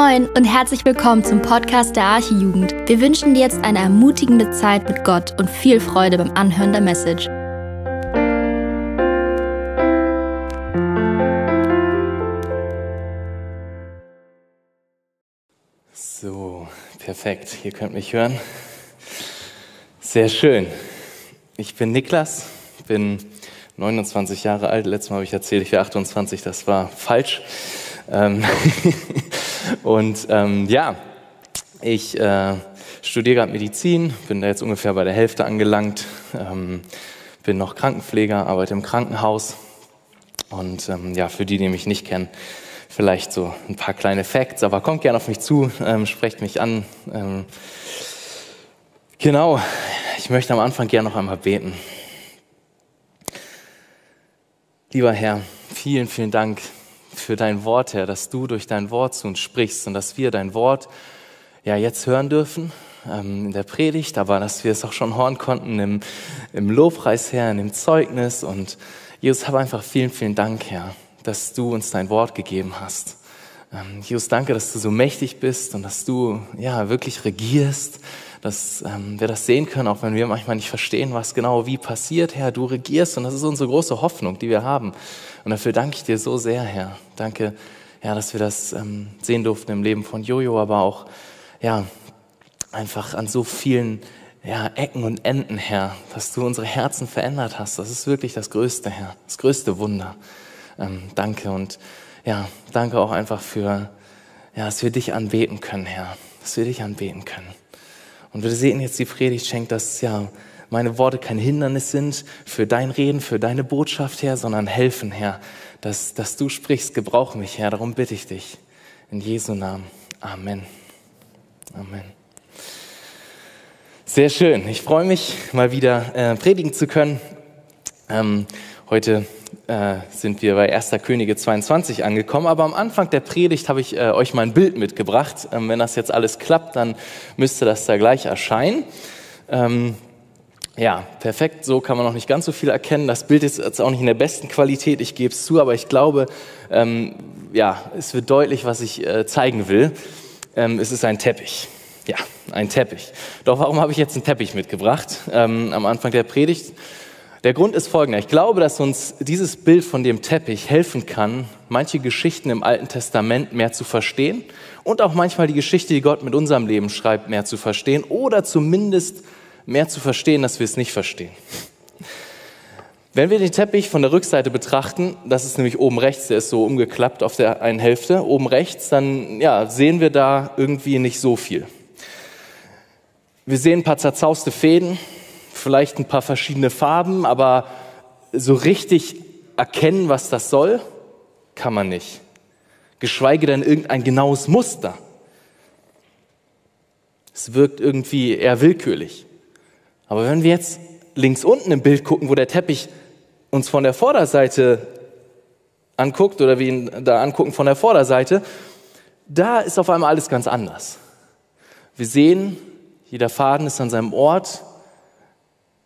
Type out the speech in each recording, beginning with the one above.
Moin und herzlich willkommen zum Podcast der Archijugend. Wir wünschen dir jetzt eine ermutigende Zeit mit Gott und viel Freude beim Anhören der Message. So, perfekt. Ihr könnt mich hören. Sehr schön. Ich bin Niklas, bin 29 Jahre alt. Letztes Mal habe ich erzählt, ich wäre 28. Das war falsch. Ähm, und ähm, ja, ich äh, studiere gerade Medizin, bin da jetzt ungefähr bei der Hälfte angelangt, ähm, bin noch Krankenpfleger, arbeite im Krankenhaus. Und ähm, ja, für die, die mich nicht kennen, vielleicht so ein paar kleine Facts, aber kommt gerne auf mich zu, ähm, sprecht mich an. Ähm, genau, ich möchte am Anfang gerne noch einmal beten. Lieber Herr, vielen, vielen Dank für dein Wort, Herr, dass du durch dein Wort zu uns sprichst und dass wir dein Wort ja jetzt hören dürfen ähm, in der Predigt, aber dass wir es auch schon hören konnten im, im Lobpreis, Herr, in dem Zeugnis. Und Jesus, habe einfach vielen, vielen Dank, Herr, dass du uns dein Wort gegeben hast. Ähm, Jesus, danke, dass du so mächtig bist und dass du ja wirklich regierst, dass ähm, wir das sehen können, auch wenn wir manchmal nicht verstehen, was genau wie passiert. Herr, du regierst und das ist unsere große Hoffnung, die wir haben. Und dafür danke ich dir so sehr, Herr. Danke, ja, dass wir das ähm, sehen durften im Leben von Jojo, aber auch, ja, einfach an so vielen ja, Ecken und Enden, Herr, dass du unsere Herzen verändert hast. Das ist wirklich das Größte, Herr, das größte Wunder. Ähm, danke und ja, danke auch einfach für, ja, dass wir dich anbeten können, Herr, dass wir dich anbeten können. Und wir sehen jetzt die Predigt schenkt, dass ja meine Worte kein Hindernis sind für dein Reden, für deine Botschaft, Herr, sondern helfen, Herr, dass, dass du sprichst. Gebrauch mich, Herr. Darum bitte ich dich. In Jesu Namen. Amen. Amen. Sehr schön. Ich freue mich, mal wieder äh, predigen zu können. Ähm, heute äh, sind wir bei 1. Könige 22 angekommen, aber am Anfang der Predigt habe ich äh, euch mal ein Bild mitgebracht. Ähm, wenn das jetzt alles klappt, dann müsste das da gleich erscheinen. Ähm, ja, perfekt. So kann man noch nicht ganz so viel erkennen. Das Bild ist jetzt auch nicht in der besten Qualität, ich gebe es zu, aber ich glaube, ähm, ja, es wird deutlich, was ich äh, zeigen will. Ähm, es ist ein Teppich. Ja, ein Teppich. Doch warum habe ich jetzt einen Teppich mitgebracht ähm, am Anfang der Predigt? Der Grund ist folgender. Ich glaube, dass uns dieses Bild von dem Teppich helfen kann, manche Geschichten im Alten Testament mehr zu verstehen und auch manchmal die Geschichte, die Gott mit unserem Leben schreibt, mehr zu verstehen oder zumindest mehr zu verstehen, dass wir es nicht verstehen. Wenn wir den Teppich von der Rückseite betrachten, das ist nämlich oben rechts, der ist so umgeklappt auf der einen Hälfte, oben rechts, dann ja, sehen wir da irgendwie nicht so viel. Wir sehen ein paar zerzauste Fäden, vielleicht ein paar verschiedene Farben, aber so richtig erkennen, was das soll, kann man nicht. Geschweige denn irgendein genaues Muster. Es wirkt irgendwie eher willkürlich. Aber wenn wir jetzt links unten im Bild gucken, wo der Teppich uns von der Vorderseite anguckt oder wir ihn da angucken von der Vorderseite, da ist auf einmal alles ganz anders. Wir sehen, jeder Faden ist an seinem Ort.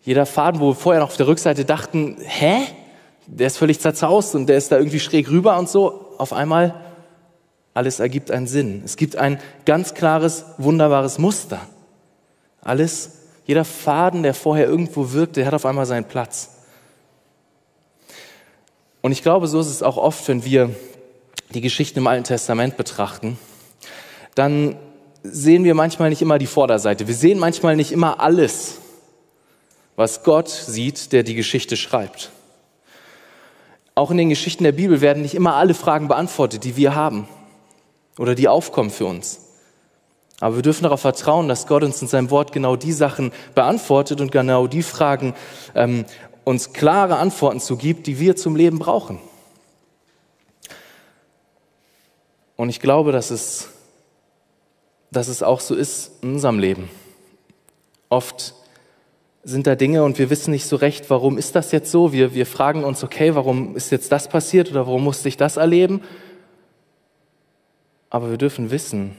Jeder Faden, wo wir vorher noch auf der Rückseite dachten, hä? Der ist völlig zerzaust und der ist da irgendwie schräg rüber und so. Auf einmal, alles ergibt einen Sinn. Es gibt ein ganz klares, wunderbares Muster. Alles jeder Faden, der vorher irgendwo wirkte, hat auf einmal seinen Platz. Und ich glaube, so ist es auch oft, wenn wir die Geschichten im Alten Testament betrachten, dann sehen wir manchmal nicht immer die Vorderseite. Wir sehen manchmal nicht immer alles, was Gott sieht, der die Geschichte schreibt. Auch in den Geschichten der Bibel werden nicht immer alle Fragen beantwortet, die wir haben oder die aufkommen für uns. Aber wir dürfen darauf vertrauen, dass Gott uns in seinem Wort genau die Sachen beantwortet und genau die Fragen ähm, uns klare Antworten zugibt, die wir zum Leben brauchen. Und ich glaube, dass es, dass es auch so ist in unserem Leben. Oft sind da Dinge und wir wissen nicht so recht, warum ist das jetzt so? Wir, wir fragen uns, okay, warum ist jetzt das passiert oder warum musste ich das erleben? Aber wir dürfen wissen,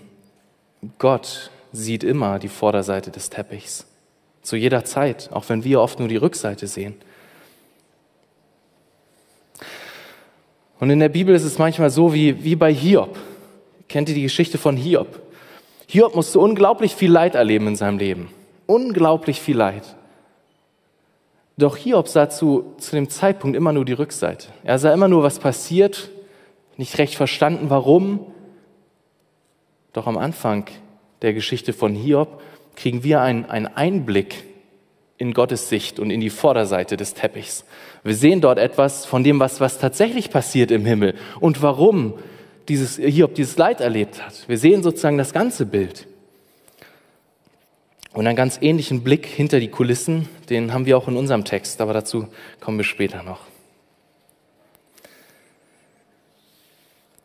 Gott sieht immer die Vorderseite des Teppichs. Zu jeder Zeit, auch wenn wir oft nur die Rückseite sehen. Und in der Bibel ist es manchmal so wie, wie bei Hiob. Kennt ihr die Geschichte von Hiob? Hiob musste unglaublich viel Leid erleben in seinem Leben. Unglaublich viel Leid. Doch Hiob sah zu, zu dem Zeitpunkt immer nur die Rückseite. Er sah immer nur, was passiert, nicht recht verstanden, warum. Doch am Anfang der Geschichte von Hiob kriegen wir einen, Einblick in Gottes Sicht und in die Vorderseite des Teppichs. Wir sehen dort etwas von dem, was, was tatsächlich passiert im Himmel und warum dieses, Hiob dieses Leid erlebt hat. Wir sehen sozusagen das ganze Bild. Und einen ganz ähnlichen Blick hinter die Kulissen, den haben wir auch in unserem Text, aber dazu kommen wir später noch.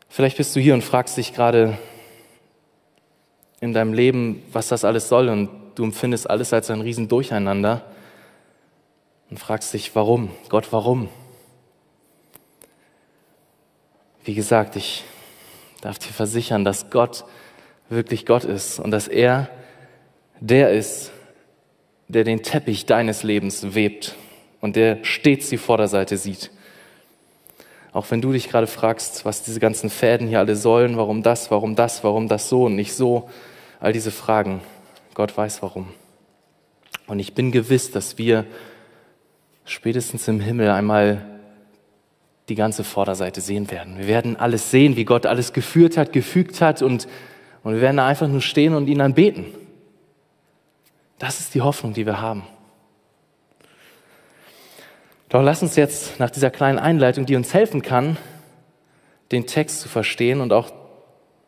Vielleicht bist du hier und fragst dich gerade in deinem Leben, was das alles soll und du empfindest alles als ein Riesendurcheinander und fragst dich, warum? Gott, warum? Wie gesagt, ich darf dir versichern, dass Gott wirklich Gott ist und dass er der ist, der den Teppich deines Lebens webt und der stets die Vorderseite sieht. Auch wenn du dich gerade fragst, was diese ganzen Fäden hier alle sollen, warum das, warum das, warum das so und nicht so, all diese Fragen, Gott weiß warum. Und ich bin gewiss, dass wir spätestens im Himmel einmal die ganze Vorderseite sehen werden. Wir werden alles sehen, wie Gott alles geführt hat, gefügt hat und, und wir werden da einfach nur stehen und ihn anbeten. Das ist die Hoffnung, die wir haben. Doch lass uns jetzt nach dieser kleinen Einleitung, die uns helfen kann, den Text zu verstehen und auch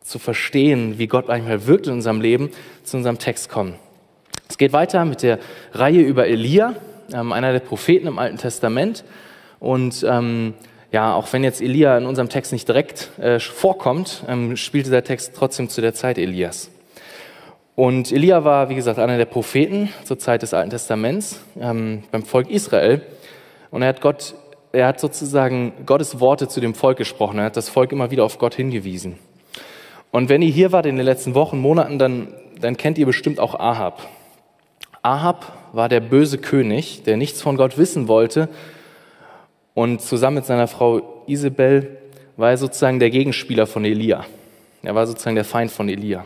zu verstehen, wie Gott manchmal wirkt in unserem Leben, zu unserem Text kommen. Es geht weiter mit der Reihe über Elia, ähm, einer der Propheten im Alten Testament. Und ähm, ja, auch wenn jetzt Elia in unserem Text nicht direkt äh, vorkommt, ähm, spielt dieser Text trotzdem zu der Zeit Elias. Und Elia war, wie gesagt, einer der Propheten zur Zeit des Alten Testaments ähm, beim Volk Israel. Und er hat Gott, er hat sozusagen Gottes Worte zu dem Volk gesprochen. Er hat das Volk immer wieder auf Gott hingewiesen. Und wenn ihr hier wart in den letzten Wochen, Monaten, dann, dann kennt ihr bestimmt auch Ahab. Ahab war der böse König, der nichts von Gott wissen wollte. Und zusammen mit seiner Frau Isabel war er sozusagen der Gegenspieler von Elia. Er war sozusagen der Feind von Elia.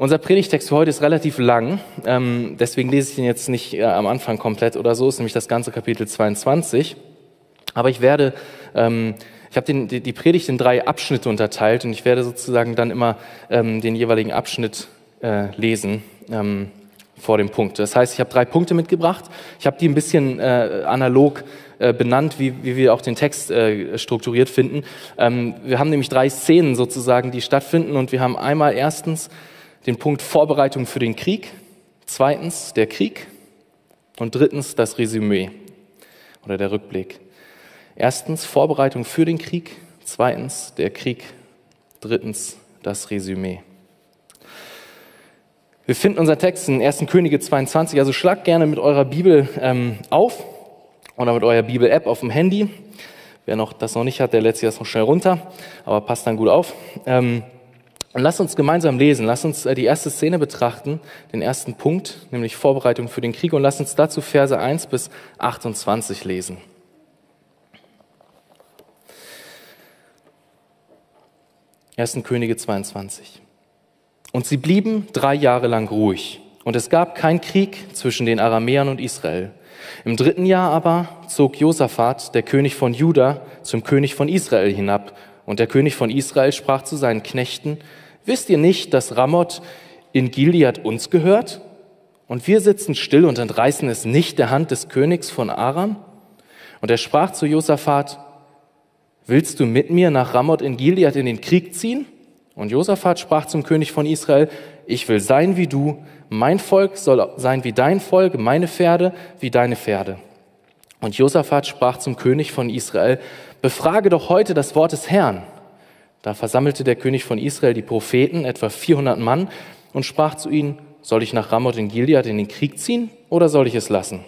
Unser Predigtext für heute ist relativ lang, ähm, deswegen lese ich ihn jetzt nicht äh, am Anfang komplett oder so, ist nämlich das ganze Kapitel 22. Aber ich werde, ähm, ich habe die, die Predigt in drei Abschnitte unterteilt und ich werde sozusagen dann immer ähm, den jeweiligen Abschnitt äh, lesen ähm, vor dem Punkt. Das heißt, ich habe drei Punkte mitgebracht. Ich habe die ein bisschen äh, analog äh, benannt, wie, wie wir auch den Text äh, strukturiert finden. Ähm, wir haben nämlich drei Szenen sozusagen, die stattfinden und wir haben einmal erstens den Punkt Vorbereitung für den Krieg, zweitens der Krieg und drittens das Resümee oder der Rückblick. Erstens Vorbereitung für den Krieg, zweitens der Krieg, drittens das Resümee. Wir finden unseren Text in 1. Könige 22, also schlagt gerne mit eurer Bibel ähm, auf oder mit eurer Bibel-App auf dem Handy. Wer noch, das noch nicht hat, der lädt sich das noch schnell runter, aber passt dann gut auf. Ähm, und lass uns gemeinsam lesen, lass uns äh, die erste Szene betrachten, den ersten Punkt, nämlich Vorbereitung für den Krieg und lass uns dazu Verse 1 bis 28 lesen. Ersten Könige 22. Und sie blieben drei Jahre lang ruhig, und es gab kein Krieg zwischen den Aramäern und Israel. Im dritten Jahr aber zog Josaphat, der König von Juda, zum König von Israel hinab, und der König von Israel sprach zu seinen Knechten, Wisst ihr nicht, dass Ramoth in Gilead uns gehört? Und wir sitzen still und entreißen es nicht der Hand des Königs von Aram? Und er sprach zu Josaphat, Willst du mit mir nach Ramoth in Gilead in den Krieg ziehen? Und Josaphat sprach zum König von Israel, ich will sein wie du, mein Volk soll sein wie dein Volk, meine Pferde wie deine Pferde. Und Josaphat sprach zum König von Israel, befrage doch heute das Wort des Herrn. Da versammelte der König von Israel die Propheten, etwa 400 Mann, und sprach zu ihnen, soll ich nach Ramoth in Gilead in den Krieg ziehen oder soll ich es lassen?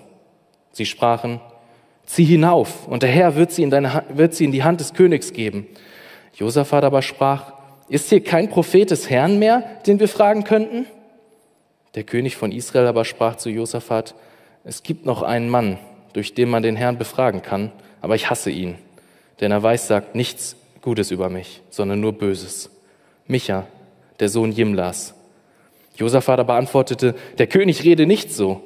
Sie sprachen, zieh hinauf und der Herr wird sie in, deine, wird sie in die Hand des Königs geben. Josaphat aber sprach, ist hier kein Prophet des Herrn mehr, den wir fragen könnten? Der König von Israel aber sprach zu Josaphat, es gibt noch einen Mann, durch den man den Herrn befragen kann, aber ich hasse ihn, denn er weiß, sagt nichts Gutes über mich, sondern nur Böses. Micha, der Sohn Jimlas. Josaphat aber antwortete, der König rede nicht so.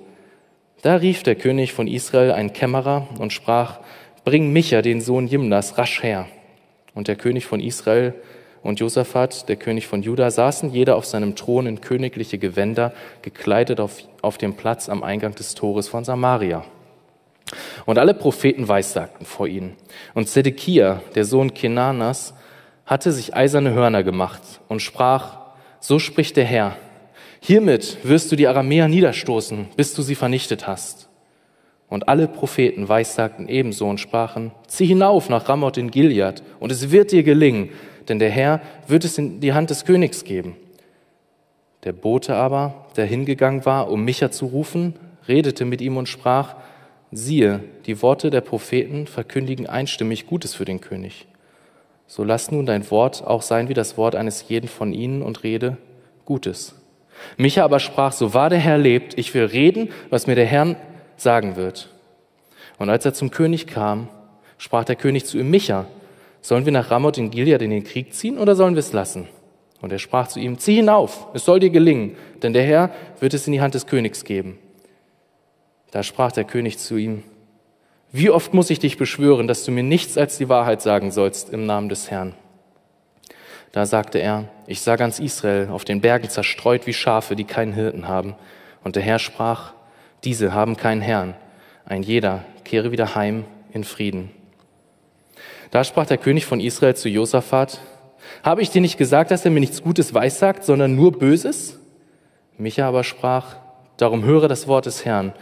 Da rief der König von Israel einen Kämmerer und sprach, bring Micha, den Sohn Jimlas, rasch her. Und der König von Israel und Josaphat, der König von Juda, saßen jeder auf seinem Thron in königliche Gewänder, gekleidet auf, auf dem Platz am Eingang des Tores von Samaria. Und alle Propheten weissagten vor ihnen. Und Zedekia, der Sohn Kenanas, hatte sich eiserne Hörner gemacht und sprach, so spricht der Herr, hiermit wirst du die Aramäer niederstoßen, bis du sie vernichtet hast. Und alle Propheten weissagten ebenso und sprachen, zieh hinauf nach Ramoth in Gilead, und es wird dir gelingen, denn der Herr wird es in die Hand des Königs geben. Der Bote aber, der hingegangen war, um Micha zu rufen, redete mit ihm und sprach, siehe, die Worte der Propheten verkündigen einstimmig Gutes für den König. So lass nun dein Wort auch sein wie das Wort eines jeden von ihnen und rede Gutes. Micha aber sprach, so wahr der Herr lebt, ich will reden, was mir der Herr sagen wird. Und als er zum König kam, sprach der König zu ihm, Micha, sollen wir nach Ramoth in Gilead in den Krieg ziehen oder sollen wir es lassen? Und er sprach zu ihm, zieh hinauf, es soll dir gelingen, denn der Herr wird es in die Hand des Königs geben. Da sprach der König zu ihm, wie oft muss ich dich beschwören, dass du mir nichts als die Wahrheit sagen sollst im Namen des Herrn? Da sagte er, ich sah ganz Israel auf den Bergen zerstreut wie Schafe, die keinen Hirten haben. Und der Herr sprach, diese haben keinen Herrn. Ein jeder kehre wieder heim in Frieden. Da sprach der König von Israel zu Josaphat, habe ich dir nicht gesagt, dass er mir nichts Gutes weissagt, sondern nur Böses? Micha aber sprach, darum höre das Wort des Herrn.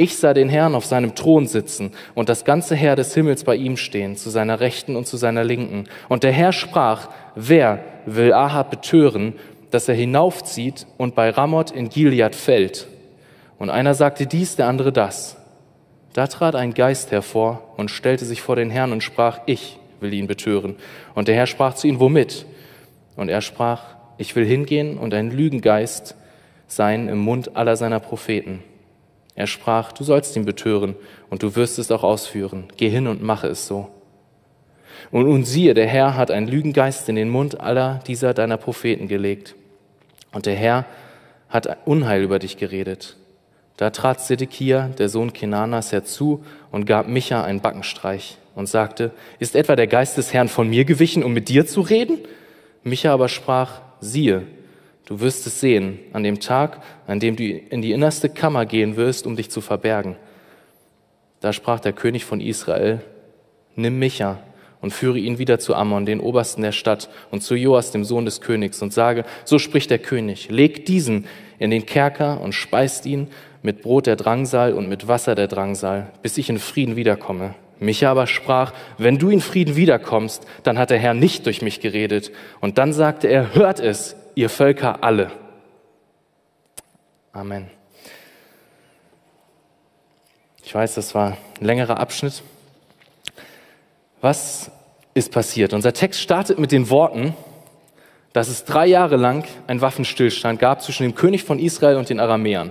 Ich sah den Herrn auf seinem Thron sitzen und das ganze Heer des Himmels bei ihm stehen, zu seiner Rechten und zu seiner Linken. Und der Herr sprach, wer will Ahab betören, dass er hinaufzieht und bei Ramoth in Gilead fällt? Und einer sagte dies, der andere das. Da trat ein Geist hervor und stellte sich vor den Herrn und sprach, ich will ihn betören. Und der Herr sprach zu ihm, womit? Und er sprach, ich will hingehen und ein Lügengeist sein im Mund aller seiner Propheten. Er sprach, du sollst ihn betören und du wirst es auch ausführen. Geh hin und mache es so. Und nun siehe, der Herr hat einen Lügengeist in den Mund aller dieser deiner Propheten gelegt. Und der Herr hat Unheil über dich geredet. Da trat Zedekia, der Sohn Kenanas, herzu und gab Micha einen Backenstreich und sagte, ist etwa der Geist des Herrn von mir gewichen, um mit dir zu reden? Micha aber sprach, siehe, Du wirst es sehen an dem Tag, an dem du in die innerste Kammer gehen wirst, um dich zu verbergen. Da sprach der König von Israel, nimm Micha und führe ihn wieder zu Ammon, den Obersten der Stadt, und zu Joas, dem Sohn des Königs, und sage, so spricht der König, leg diesen in den Kerker und speist ihn mit Brot der Drangsal und mit Wasser der Drangsal, bis ich in Frieden wiederkomme. Micha aber sprach, wenn du in Frieden wiederkommst, dann hat der Herr nicht durch mich geredet. Und dann sagte er, hört es, ihr Völker alle. Amen. Ich weiß, das war ein längerer Abschnitt. Was ist passiert? Unser Text startet mit den Worten, dass es drei Jahre lang einen Waffenstillstand gab zwischen dem König von Israel und den Aramäern.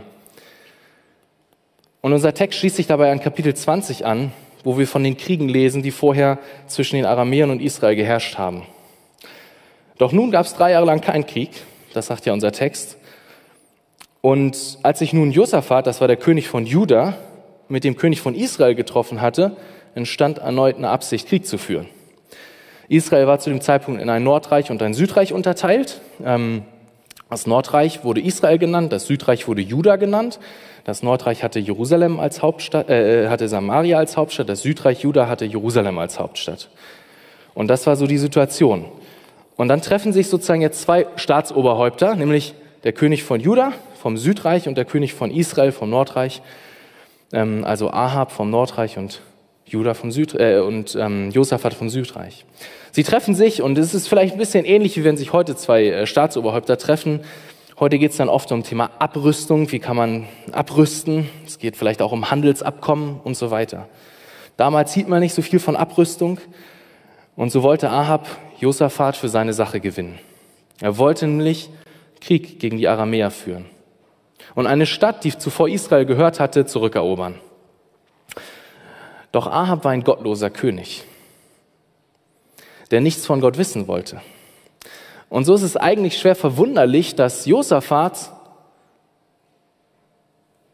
Und unser Text schließt sich dabei an Kapitel 20 an, wo wir von den Kriegen lesen, die vorher zwischen den Aramäern und Israel geherrscht haben. Doch nun gab es drei Jahre lang keinen Krieg, das sagt ja unser Text. Und als sich nun Josaphat, das war der König von Juda, mit dem König von Israel getroffen hatte, entstand erneut eine Absicht, Krieg zu führen. Israel war zu dem Zeitpunkt in ein Nordreich und ein Südreich unterteilt. Ähm, das Nordreich wurde Israel genannt, das Südreich wurde Juda genannt. Das Nordreich hatte Jerusalem als Hauptstadt, äh, hatte Samaria als Hauptstadt, das Südreich Juda hatte Jerusalem als Hauptstadt. Und das war so die Situation. Und dann treffen sich sozusagen jetzt zwei Staatsoberhäupter, nämlich der König von Juda vom Südreich und der König von Israel vom Nordreich, ähm, also Ahab vom Nordreich und Juda vom Süd äh, und ähm, Josaphat vom Südreich. Sie treffen sich und es ist vielleicht ein bisschen ähnlich, wie wenn sich heute zwei äh, Staatsoberhäupter treffen. Heute geht es dann oft um Thema Abrüstung, wie kann man abrüsten. Es geht vielleicht auch um Handelsabkommen und so weiter. Damals hielt man nicht so viel von Abrüstung und so wollte Ahab Josaphat für seine Sache gewinnen. Er wollte nämlich Krieg gegen die Aramäer führen und eine Stadt, die zuvor Israel gehört hatte, zurückerobern. Doch Ahab war ein gottloser König. der nichts von Gott wissen wollte. Und so ist es eigentlich schwer verwunderlich, dass Josaphat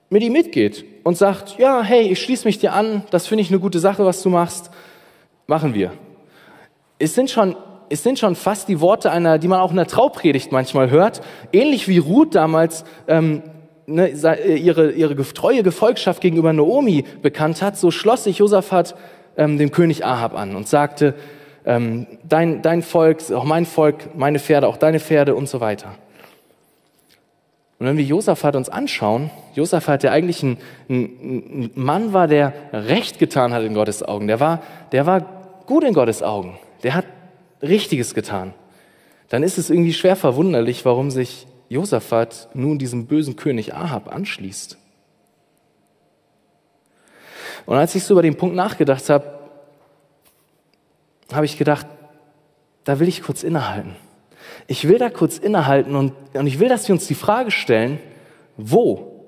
mit ihm mitgeht und sagt, ja, hey, ich schließe mich dir an, das finde ich eine gute Sache, was du machst, machen wir. Es sind schon, es sind schon fast die Worte einer, die man auch in der Traupredigt manchmal hört, ähnlich wie Ruth damals ähm, ne, ihre, ihre treue Gefolgschaft gegenüber Naomi bekannt hat, so schloss sich Josaphat ähm, dem König Ahab an und sagte, ähm, dein, dein Volk, auch mein Volk, meine Pferde, auch deine Pferde und so weiter. Und wenn wir Josaphat uns anschauen, Josaphat, der eigentlich ein, ein, ein, Mann war, der Recht getan hat in Gottes Augen, der war, der war gut in Gottes Augen, der hat Richtiges getan, dann ist es irgendwie schwer verwunderlich, warum sich Josaphat nun diesem bösen König Ahab anschließt. Und als ich so über den Punkt nachgedacht habe, habe ich gedacht, da will ich kurz innehalten. Ich will da kurz innehalten und, und ich will, dass wir uns die Frage stellen, wo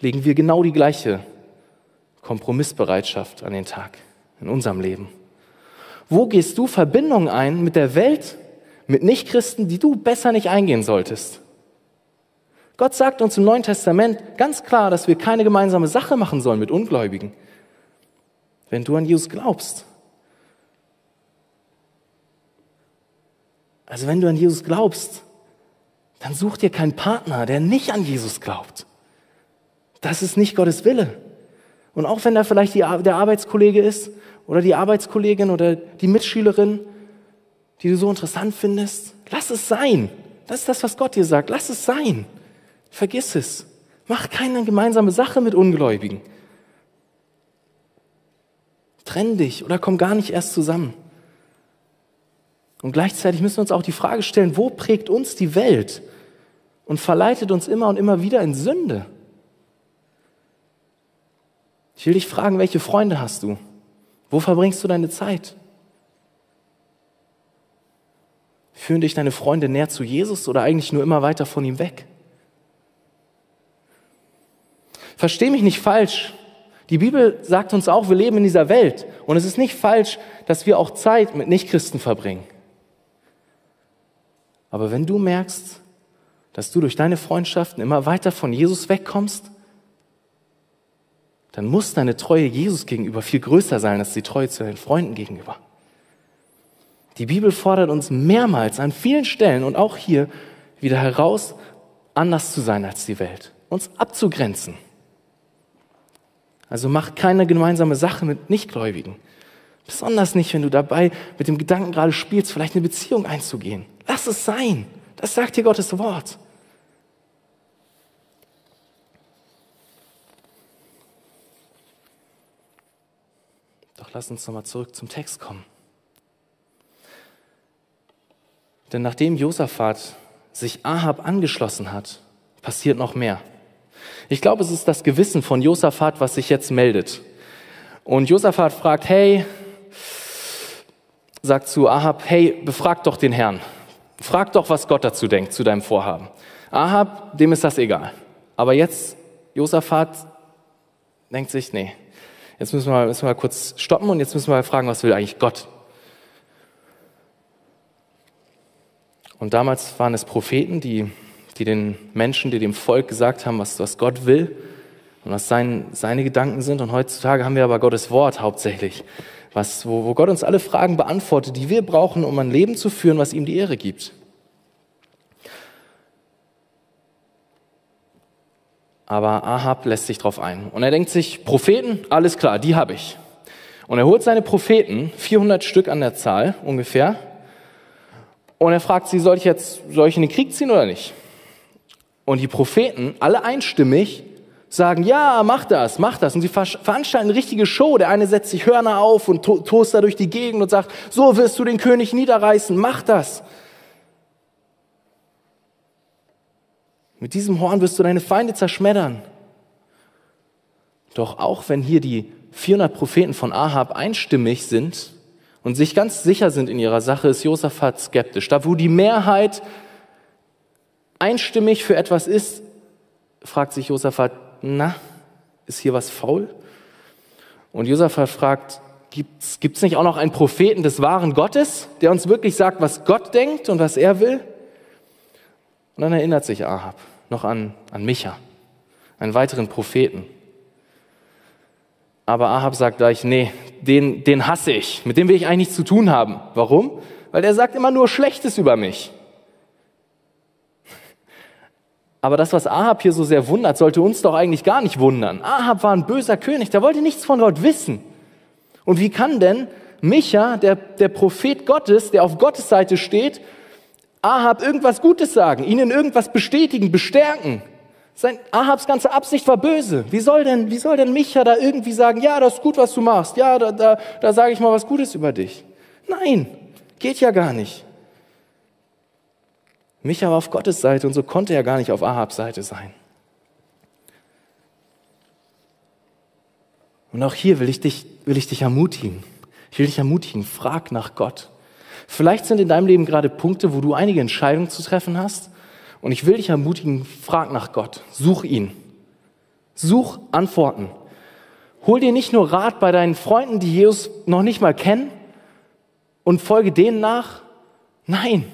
legen wir genau die gleiche Kompromissbereitschaft an den Tag in unserem Leben? Wo gehst du Verbindungen ein mit der Welt, mit Nichtchristen, die du besser nicht eingehen solltest? Gott sagt uns im Neuen Testament ganz klar, dass wir keine gemeinsame Sache machen sollen mit Ungläubigen. Wenn du an Jesus glaubst, Also wenn du an Jesus glaubst, dann such dir keinen Partner, der nicht an Jesus glaubt. Das ist nicht Gottes Wille. Und auch wenn da vielleicht die, der Arbeitskollege ist oder die Arbeitskollegin oder die Mitschülerin, die du so interessant findest, lass es sein. Das ist das, was Gott dir sagt. Lass es sein. Vergiss es. Mach keine gemeinsame Sache mit Ungläubigen. Trenn dich oder komm gar nicht erst zusammen. Und gleichzeitig müssen wir uns auch die Frage stellen, wo prägt uns die Welt und verleitet uns immer und immer wieder in Sünde? Ich will dich fragen, welche Freunde hast du? Wo verbringst du deine Zeit? Führen dich deine Freunde näher zu Jesus oder eigentlich nur immer weiter von ihm weg? Versteh mich nicht falsch. Die Bibel sagt uns auch, wir leben in dieser Welt. Und es ist nicht falsch, dass wir auch Zeit mit Nichtchristen verbringen. Aber wenn du merkst, dass du durch deine Freundschaften immer weiter von Jesus wegkommst, dann muss deine Treue Jesus gegenüber viel größer sein als die Treue zu deinen Freunden gegenüber. Die Bibel fordert uns mehrmals an vielen Stellen und auch hier wieder heraus, anders zu sein als die Welt, uns abzugrenzen. Also mach keine gemeinsame Sache mit Nichtgläubigen. Besonders nicht, wenn du dabei mit dem Gedanken gerade spielst, vielleicht eine Beziehung einzugehen. Lass es sein. Das sagt dir Gottes Wort. Doch lass uns nochmal zurück zum Text kommen. Denn nachdem Josaphat sich Ahab angeschlossen hat, passiert noch mehr. Ich glaube, es ist das Gewissen von Josaphat, was sich jetzt meldet. Und Josaphat fragt, hey, sagt zu Ahab, hey, befrag doch den Herrn. Frag doch, was Gott dazu denkt, zu deinem Vorhaben. Ahab, dem ist das egal. Aber jetzt, Josaphat denkt sich, nee, jetzt müssen wir, müssen wir mal kurz stoppen und jetzt müssen wir mal fragen, was will eigentlich Gott? Und damals waren es Propheten, die, die den Menschen, die dem Volk gesagt haben, was, was Gott will und was sein, seine Gedanken sind. Und heutzutage haben wir aber Gottes Wort hauptsächlich was, wo, wo Gott uns alle Fragen beantwortet, die wir brauchen, um ein Leben zu führen, was ihm die Ehre gibt. Aber Ahab lässt sich drauf ein. Und er denkt sich, Propheten, alles klar, die habe ich. Und er holt seine Propheten, 400 Stück an der Zahl ungefähr, und er fragt sie, soll ich jetzt, soll ich in den Krieg ziehen oder nicht? Und die Propheten, alle einstimmig, sagen, ja, mach das, mach das. Und sie veranstalten eine richtige Show. Der eine setzt sich Hörner auf und to tost da durch die Gegend und sagt, so wirst du den König niederreißen, mach das. Mit diesem Horn wirst du deine Feinde zerschmettern. Doch auch wenn hier die 400 Propheten von Ahab einstimmig sind und sich ganz sicher sind in ihrer Sache, ist Josaphat skeptisch. Da wo die Mehrheit einstimmig für etwas ist, fragt sich Josaphat, na, ist hier was faul? Und Josaphat fragt, gibt's, gibt's nicht auch noch einen Propheten des wahren Gottes, der uns wirklich sagt, was Gott denkt und was er will? Und dann erinnert sich Ahab noch an, an Micha, einen weiteren Propheten. Aber Ahab sagt gleich, nee, den, den hasse ich, mit dem will ich eigentlich nichts zu tun haben. Warum? Weil der sagt immer nur Schlechtes über mich. Aber das, was Ahab hier so sehr wundert, sollte uns doch eigentlich gar nicht wundern. Ahab war ein böser König, der wollte nichts von Gott wissen. Und wie kann denn Micha, der, der Prophet Gottes, der auf Gottes Seite steht, Ahab irgendwas Gutes sagen, ihnen irgendwas bestätigen, bestärken? Sein, Ahabs ganze Absicht war böse. Wie soll denn, wie soll denn Micha da irgendwie sagen, ja, das ist gut, was du machst, ja, da, da, da sage ich mal was Gutes über dich? Nein, geht ja gar nicht. Micha war auf Gottes Seite und so konnte er gar nicht auf Ahabs Seite sein. Und auch hier will ich dich, will ich dich ermutigen. Ich will dich ermutigen, frag nach Gott. Vielleicht sind in deinem Leben gerade Punkte, wo du einige Entscheidungen zu treffen hast. Und ich will dich ermutigen, frag nach Gott. Such ihn. Such Antworten. Hol dir nicht nur Rat bei deinen Freunden, die Jesus noch nicht mal kennen und folge denen nach. Nein.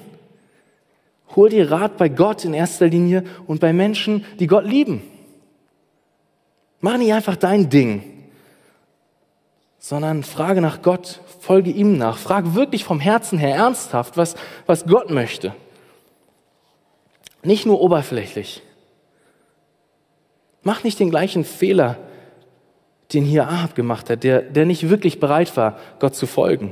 Hol dir Rat bei Gott in erster Linie und bei Menschen, die Gott lieben. Mach nicht einfach dein Ding, sondern frage nach Gott, folge ihm nach, frag wirklich vom Herzen her ernsthaft, was, was Gott möchte. Nicht nur oberflächlich. Mach nicht den gleichen Fehler, den hier Ahab gemacht hat, der, der nicht wirklich bereit war, Gott zu folgen.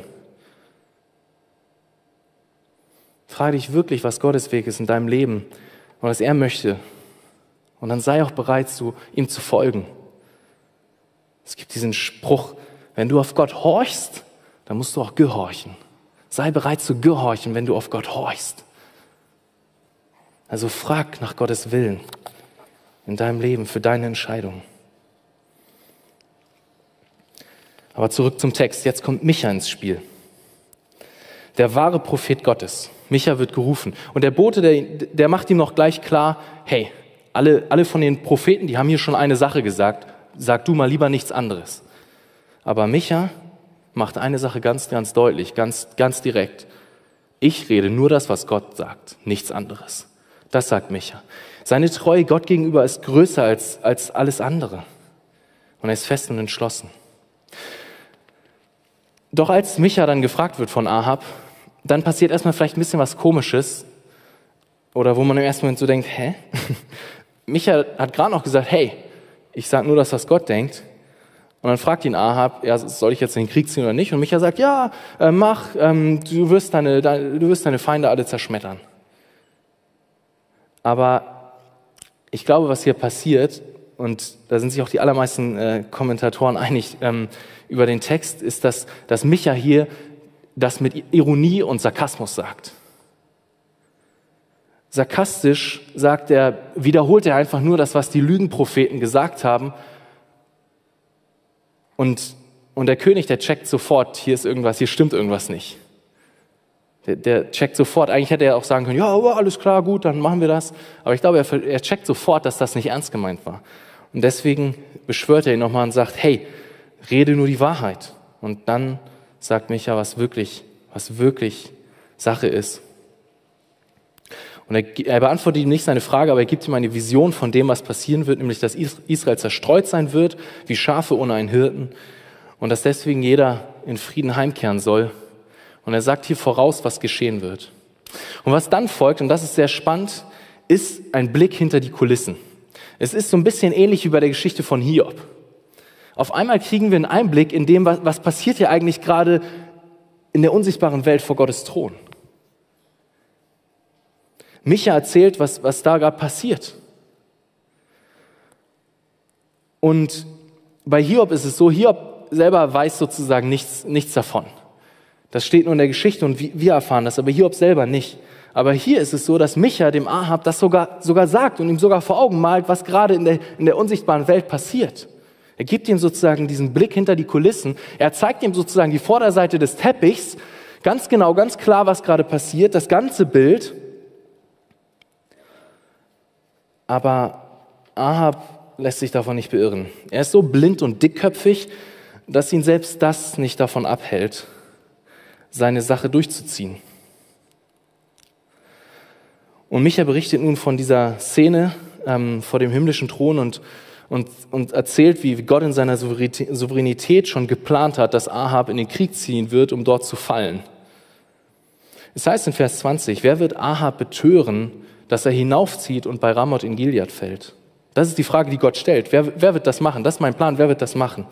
Frage dich wirklich, was Gottes Weg ist in deinem Leben und was er möchte. Und dann sei auch bereit, zu, ihm zu folgen. Es gibt diesen Spruch, wenn du auf Gott horchst, dann musst du auch gehorchen. Sei bereit zu gehorchen, wenn du auf Gott horchst. Also frag nach Gottes Willen in deinem Leben für deine Entscheidung. Aber zurück zum Text. Jetzt kommt Micha ins Spiel. Der wahre Prophet Gottes. Micha wird gerufen. Und der Bote, der, der macht ihm noch gleich klar, hey, alle, alle von den Propheten, die haben hier schon eine Sache gesagt. Sag du mal lieber nichts anderes. Aber Micha macht eine Sache ganz, ganz deutlich, ganz, ganz direkt. Ich rede nur das, was Gott sagt, nichts anderes. Das sagt Micha. Seine Treue Gott gegenüber ist größer als, als alles andere. Und er ist fest und entschlossen. Doch als Micha dann gefragt wird von Ahab, dann passiert erstmal vielleicht ein bisschen was Komisches. Oder wo man im ersten Moment so denkt, hä? Micha hat gerade noch gesagt, hey, ich sage nur das, was Gott denkt. Und dann fragt ihn Ahab, ja, soll ich jetzt in den Krieg ziehen oder nicht? Und Micha sagt, ja, äh, mach, ähm, du, wirst deine, deine, du wirst deine Feinde alle zerschmettern. Aber ich glaube, was hier passiert, und da sind sich auch die allermeisten äh, Kommentatoren einig ähm, über den Text, ist, dass, dass Micha hier das mit Ironie und Sarkasmus sagt. Sarkastisch sagt er, wiederholt er einfach nur das, was die Lügenpropheten gesagt haben und, und der König, der checkt sofort, hier ist irgendwas, hier stimmt irgendwas nicht. Der, der checkt sofort, eigentlich hätte er auch sagen können, ja, alles klar, gut, dann machen wir das. Aber ich glaube, er, er checkt sofort, dass das nicht ernst gemeint war. Und deswegen beschwört er ihn nochmal und sagt, hey, rede nur die Wahrheit. Und dann sagt Micha, was wirklich, was wirklich Sache ist. Und er, er, beantwortet ihm nicht seine Frage, aber er gibt ihm eine Vision von dem, was passieren wird, nämlich dass Israel zerstreut sein wird, wie Schafe ohne einen Hirten, und dass deswegen jeder in Frieden heimkehren soll. Und er sagt hier voraus, was geschehen wird. Und was dann folgt, und das ist sehr spannend, ist ein Blick hinter die Kulissen. Es ist so ein bisschen ähnlich wie bei der Geschichte von Hiob. Auf einmal kriegen wir einen Einblick in dem, was, was passiert hier eigentlich gerade in der unsichtbaren Welt vor Gottes Thron. Micha erzählt, was, was da gerade passiert. Und bei Hiob ist es so, Hiob selber weiß sozusagen nichts, nichts davon. Das steht nur in der Geschichte und wir erfahren das, aber Hiob selber nicht. Aber hier ist es so, dass Micha dem Ahab das sogar, sogar sagt und ihm sogar vor Augen malt, was gerade in der, in der unsichtbaren Welt passiert. Er gibt ihm sozusagen diesen Blick hinter die Kulissen. Er zeigt ihm sozusagen die Vorderseite des Teppichs, ganz genau, ganz klar, was gerade passiert, das ganze Bild. Aber Ahab lässt sich davon nicht beirren. Er ist so blind und dickköpfig, dass ihn selbst das nicht davon abhält, seine Sache durchzuziehen. Und Micha berichtet nun von dieser Szene ähm, vor dem himmlischen Thron und, und, und erzählt, wie Gott in seiner Souveränität schon geplant hat, dass Ahab in den Krieg ziehen wird, um dort zu fallen. Es heißt in Vers 20, wer wird Ahab betören, dass er hinaufzieht und bei Ramoth in Gilead fällt? Das ist die Frage, die Gott stellt. Wer, wer wird das machen? Das ist mein Plan. Wer wird das machen?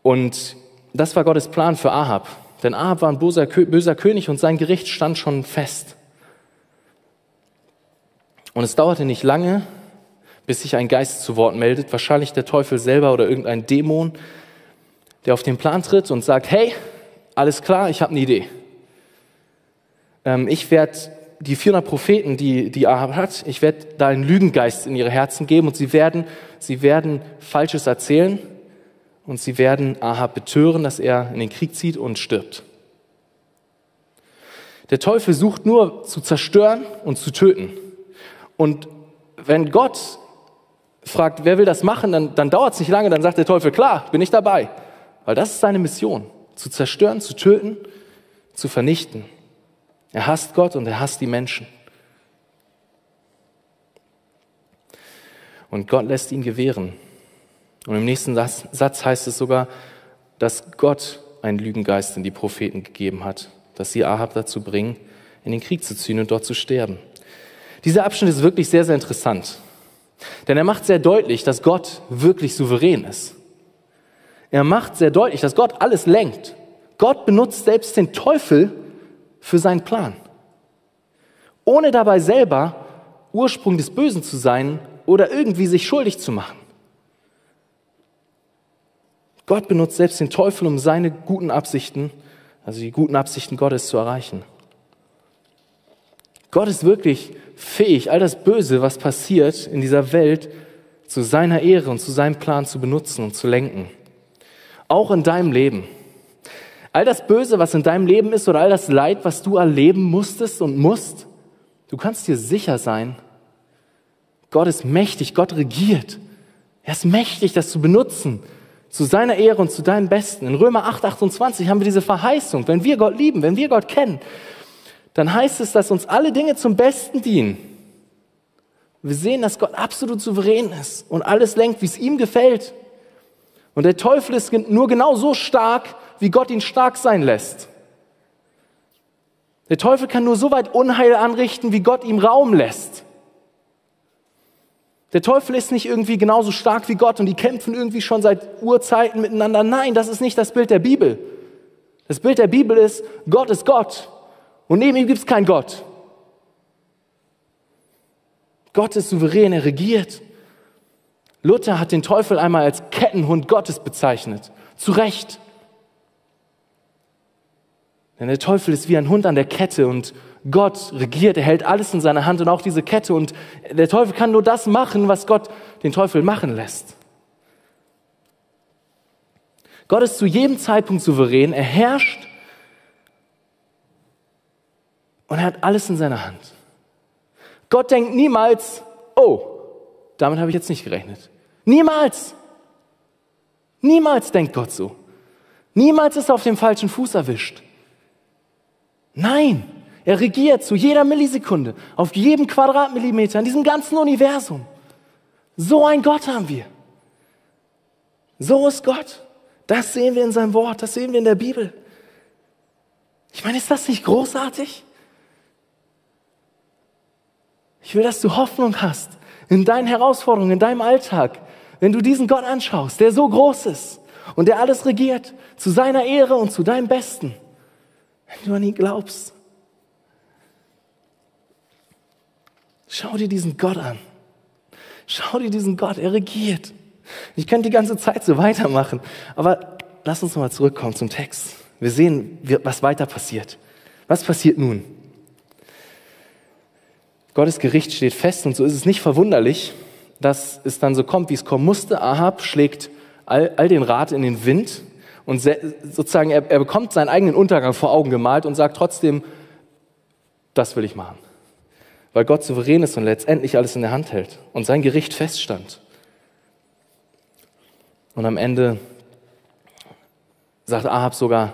Und das war Gottes Plan für Ahab. Denn Ahab war ein böser, böser König und sein Gericht stand schon fest. Und es dauerte nicht lange, bis sich ein Geist zu Wort meldet, wahrscheinlich der Teufel selber oder irgendein Dämon, der auf den Plan tritt und sagt, hey, alles klar, ich habe eine Idee. Ähm, ich werde die 400 Propheten, die, die Ahab hat, ich werde da einen Lügengeist in ihre Herzen geben und sie werden, sie werden Falsches erzählen und sie werden Ahab betören, dass er in den Krieg zieht und stirbt. Der Teufel sucht nur zu zerstören und zu töten. Und wenn Gott fragt, wer will das machen, dann, dann dauert es nicht lange, dann sagt der Teufel, klar, bin ich dabei. Weil das ist seine Mission, zu zerstören, zu töten, zu vernichten. Er hasst Gott und er hasst die Menschen. Und Gott lässt ihn gewähren. Und im nächsten Satz heißt es sogar, dass Gott einen Lügengeist in die Propheten gegeben hat, dass sie Ahab dazu bringen, in den Krieg zu ziehen und dort zu sterben. Dieser Abschnitt ist wirklich sehr, sehr interessant. Denn er macht sehr deutlich, dass Gott wirklich souverän ist. Er macht sehr deutlich, dass Gott alles lenkt. Gott benutzt selbst den Teufel, für seinen Plan. Ohne dabei selber Ursprung des Bösen zu sein oder irgendwie sich schuldig zu machen. Gott benutzt selbst den Teufel, um seine guten Absichten, also die guten Absichten Gottes zu erreichen. Gott ist wirklich fähig, all das Böse, was passiert in dieser Welt, zu seiner Ehre und zu seinem Plan zu benutzen und zu lenken. Auch in deinem Leben. All das Böse, was in deinem Leben ist oder all das Leid, was du erleben musstest und musst, du kannst dir sicher sein, Gott ist mächtig, Gott regiert. Er ist mächtig, das zu benutzen, zu seiner Ehre und zu deinem Besten. In Römer 8, 28 haben wir diese Verheißung. Wenn wir Gott lieben, wenn wir Gott kennen, dann heißt es, dass uns alle Dinge zum Besten dienen. Wir sehen, dass Gott absolut souverän ist und alles lenkt, wie es ihm gefällt. Und der Teufel ist nur genau so stark, wie Gott ihn stark sein lässt. Der Teufel kann nur so weit Unheil anrichten, wie Gott ihm Raum lässt. Der Teufel ist nicht irgendwie genauso stark wie Gott und die kämpfen irgendwie schon seit Urzeiten miteinander. Nein, das ist nicht das Bild der Bibel. Das Bild der Bibel ist, Gott ist Gott und neben ihm gibt es keinen Gott. Gott ist souverän, er regiert. Luther hat den Teufel einmal als Kettenhund Gottes bezeichnet. Zu Recht. Denn der Teufel ist wie ein Hund an der Kette und Gott regiert, er hält alles in seiner Hand und auch diese Kette. Und der Teufel kann nur das machen, was Gott den Teufel machen lässt. Gott ist zu jedem Zeitpunkt souverän, er herrscht und er hat alles in seiner Hand. Gott denkt niemals, oh, damit habe ich jetzt nicht gerechnet. Niemals. Niemals denkt Gott so. Niemals ist er auf dem falschen Fuß erwischt. Nein, er regiert zu jeder Millisekunde, auf jedem Quadratmillimeter in diesem ganzen Universum. So ein Gott haben wir. So ist Gott. Das sehen wir in seinem Wort, das sehen wir in der Bibel. Ich meine, ist das nicht großartig? Ich will, dass du Hoffnung hast in deinen Herausforderungen, in deinem Alltag, wenn du diesen Gott anschaust, der so groß ist und der alles regiert, zu seiner Ehre und zu deinem Besten wenn du an ihn glaubst. Schau dir diesen Gott an. Schau dir diesen Gott, er regiert. Ich könnte die ganze Zeit so weitermachen, aber lass uns mal zurückkommen zum Text. Wir sehen, was weiter passiert. Was passiert nun? Gottes Gericht steht fest und so ist es nicht verwunderlich, dass es dann so kommt, wie es kommen musste. Ahab schlägt all, all den Rat in den Wind und sozusagen er, er bekommt seinen eigenen Untergang vor Augen gemalt und sagt trotzdem, das will ich machen. Weil Gott souverän ist und letztendlich alles in der Hand hält und sein Gericht feststand. Und am Ende sagt Ahab sogar,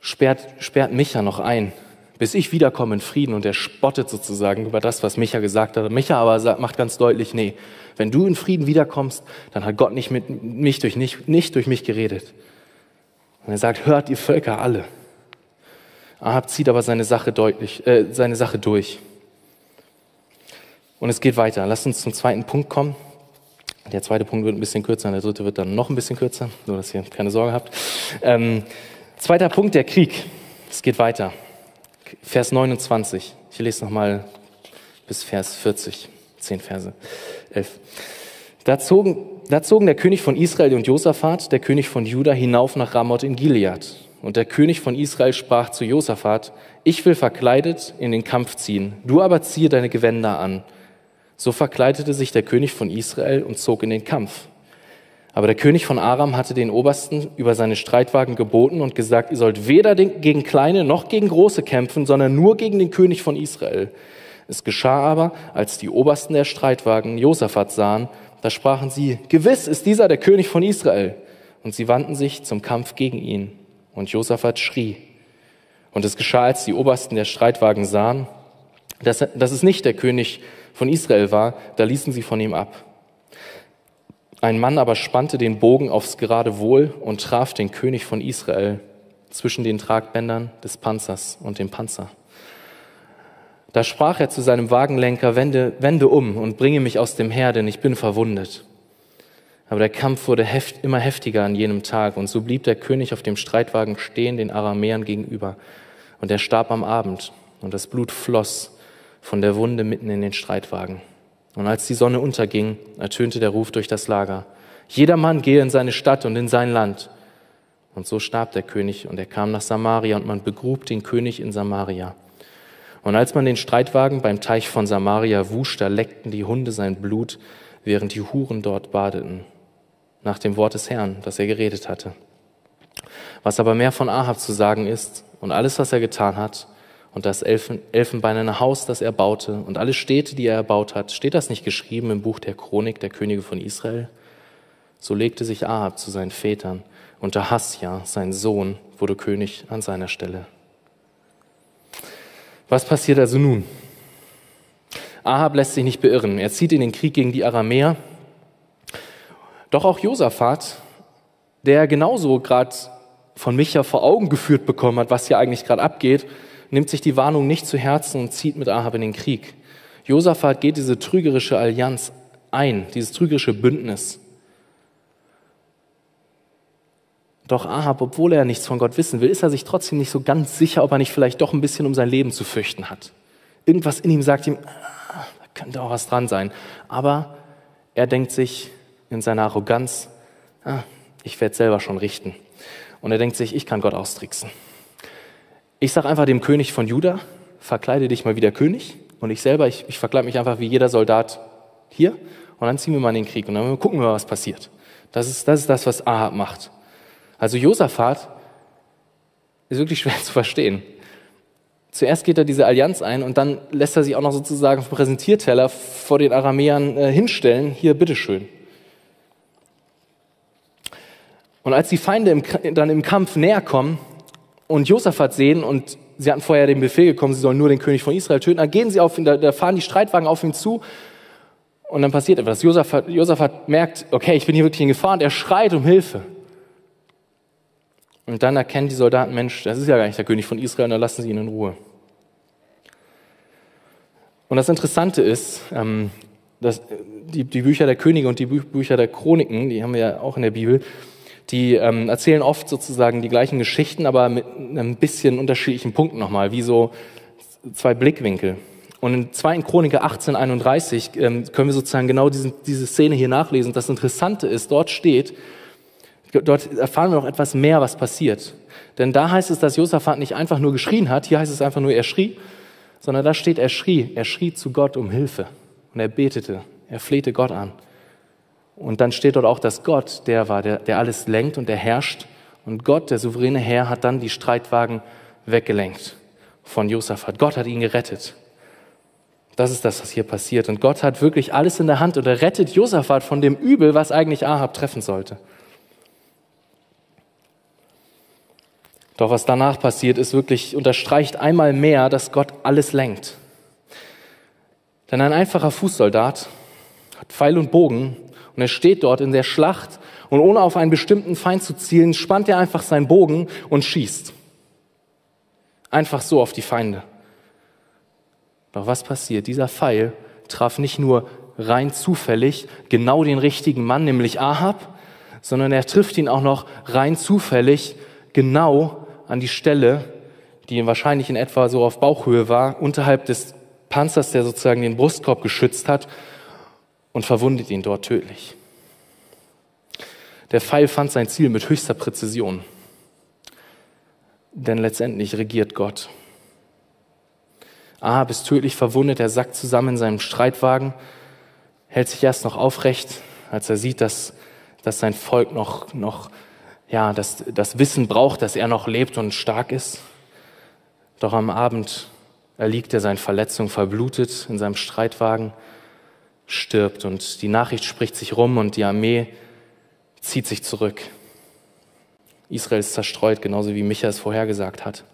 sperrt, sperrt Micha noch ein, bis ich wiederkomme in Frieden. Und er spottet sozusagen über das, was Micha gesagt hat. Micha aber sagt, macht ganz deutlich, nee, wenn du in Frieden wiederkommst, dann hat Gott nicht, mit, mich durch, nicht, nicht durch mich geredet. Und er sagt, hört ihr Völker alle. Ahab zieht aber seine Sache deutlich, äh, seine Sache durch. Und es geht weiter. Lasst uns zum zweiten Punkt kommen. Der zweite Punkt wird ein bisschen kürzer, der dritte wird dann noch ein bisschen kürzer, nur dass ihr keine Sorge habt. Ähm, zweiter Punkt, der Krieg. Es geht weiter. Vers 29. Ich lese nochmal bis Vers 40. Zehn Verse. Elf. Da zogen, da zogen der König von Israel und Josaphat, der König von Juda, hinauf nach Ramoth in Gilead. Und der König von Israel sprach zu Josaphat, ich will verkleidet in den Kampf ziehen, du aber ziehe deine Gewänder an. So verkleidete sich der König von Israel und zog in den Kampf. Aber der König von Aram hatte den Obersten über seine Streitwagen geboten und gesagt, ihr sollt weder gegen kleine noch gegen große kämpfen, sondern nur gegen den König von Israel. Es geschah aber, als die Obersten der Streitwagen Josaphat sahen, da sprachen sie, gewiss ist dieser der König von Israel. Und sie wandten sich zum Kampf gegen ihn. Und Josaphat schrie. Und es geschah, als die Obersten der Streitwagen sahen, dass, dass es nicht der König von Israel war, da ließen sie von ihm ab. Ein Mann aber spannte den Bogen aufs gerade Wohl und traf den König von Israel zwischen den Tragbändern des Panzers und dem Panzer. Da sprach er zu seinem Wagenlenker, wende, wende um und bringe mich aus dem Heer, denn ich bin verwundet. Aber der Kampf wurde heft, immer heftiger an jenem Tag, und so blieb der König auf dem Streitwagen stehen, den Aramäern gegenüber. Und er starb am Abend, und das Blut floss von der Wunde mitten in den Streitwagen. Und als die Sonne unterging, ertönte der Ruf durch das Lager. Jeder Mann gehe in seine Stadt und in sein Land. Und so starb der König und er kam nach Samaria und man begrub den König in Samaria. Und als man den Streitwagen beim Teich von Samaria wusch, da leckten die Hunde sein Blut, während die Huren dort badeten. Nach dem Wort des Herrn, das er geredet hatte. Was aber mehr von Ahab zu sagen ist und alles, was er getan hat, und das Elfen, Elfenbeinerne Haus, das er baute und alle Städte, die er erbaut hat, steht das nicht geschrieben im Buch der Chronik der Könige von Israel? So legte sich Ahab zu seinen Vätern und Ahasja, sein Sohn, wurde König an seiner Stelle. Was passiert also nun? Ahab lässt sich nicht beirren. Er zieht in den Krieg gegen die Aramäer. Doch auch Josaphat, der genauso gerade von Micha vor Augen geführt bekommen hat, was hier eigentlich gerade abgeht, nimmt sich die Warnung nicht zu Herzen und zieht mit Ahab in den Krieg. Josaphat geht diese trügerische Allianz ein, dieses trügerische Bündnis. Doch Ahab, obwohl er nichts von Gott wissen will, ist er sich trotzdem nicht so ganz sicher, ob er nicht vielleicht doch ein bisschen um sein Leben zu fürchten hat. Irgendwas in ihm sagt ihm, ah, da könnte auch was dran sein. Aber er denkt sich in seiner Arroganz, ah, ich werde selber schon richten. Und er denkt sich, ich kann Gott austricksen. Ich sage einfach dem König von Juda, verkleide dich mal wie der König. Und ich selber, ich, ich verkleide mich einfach wie jeder Soldat hier. Und dann ziehen wir mal in den Krieg und dann gucken wir, was passiert. Das ist, das ist das, was Ahab macht. Also Josaphat ist wirklich schwer zu verstehen. Zuerst geht er diese Allianz ein und dann lässt er sich auch noch sozusagen vom Präsentierteller vor den Aramäern äh, hinstellen. Hier, bitteschön. Und als die Feinde im, dann im Kampf näher kommen, und Josaphat sehen und sie hatten vorher den Befehl bekommen, sie sollen nur den König von Israel töten, dann gehen sie auf ihn, da fahren die Streitwagen auf ihn zu und dann passiert etwas. Josaphat, Josaphat merkt, okay, ich bin hier wirklich in Gefahr und er schreit um Hilfe. Und dann erkennen die Soldaten, Mensch, das ist ja gar nicht der König von Israel und dann lassen sie ihn in Ruhe. Und das Interessante ist, ähm, dass die, die Bücher der Könige und die Bücher der Chroniken, die haben wir ja auch in der Bibel, die ähm, erzählen oft sozusagen die gleichen Geschichten, aber mit einem bisschen unterschiedlichen Punkten nochmal, wie so zwei Blickwinkel. Und in 2. Chroniker 1831 ähm, können wir sozusagen genau diesen, diese Szene hier nachlesen. Das Interessante ist, dort steht, dort erfahren wir noch etwas mehr, was passiert. Denn da heißt es, dass Josaphat nicht einfach nur geschrien hat, hier heißt es einfach nur, er schrie, sondern da steht, er schrie, er schrie zu Gott um Hilfe und er betete, er flehte Gott an. Und dann steht dort auch, dass Gott der war, der, der alles lenkt und der herrscht. Und Gott, der souveräne Herr, hat dann die Streitwagen weggelenkt von Josaphat. Gott hat ihn gerettet. Das ist das, was hier passiert. Und Gott hat wirklich alles in der Hand und er rettet Josaphat von dem Übel, was eigentlich Ahab treffen sollte. Doch was danach passiert, ist wirklich, unterstreicht einmal mehr, dass Gott alles lenkt. Denn ein einfacher Fußsoldat hat Pfeil und Bogen und er steht dort in der Schlacht und ohne auf einen bestimmten Feind zu zielen, spannt er einfach seinen Bogen und schießt. Einfach so auf die Feinde. Doch was passiert? Dieser Pfeil traf nicht nur rein zufällig genau den richtigen Mann, nämlich Ahab, sondern er trifft ihn auch noch rein zufällig genau an die Stelle, die wahrscheinlich in etwa so auf Bauchhöhe war, unterhalb des Panzers, der sozusagen den Brustkorb geschützt hat und verwundet ihn dort tödlich. Der Pfeil fand sein Ziel mit höchster Präzision. Denn letztendlich regiert Gott. Ahab ist tödlich verwundet, er sackt zusammen in seinem Streitwagen, hält sich erst noch aufrecht, als er sieht, dass, dass sein Volk noch, noch ja, das, das Wissen braucht, dass er noch lebt und stark ist. Doch am Abend erliegt er seinen Verletzungen, verblutet in seinem Streitwagen, stirbt und die Nachricht spricht sich rum und die Armee zieht sich zurück. Israel ist zerstreut, genauso wie Micha es vorhergesagt hat.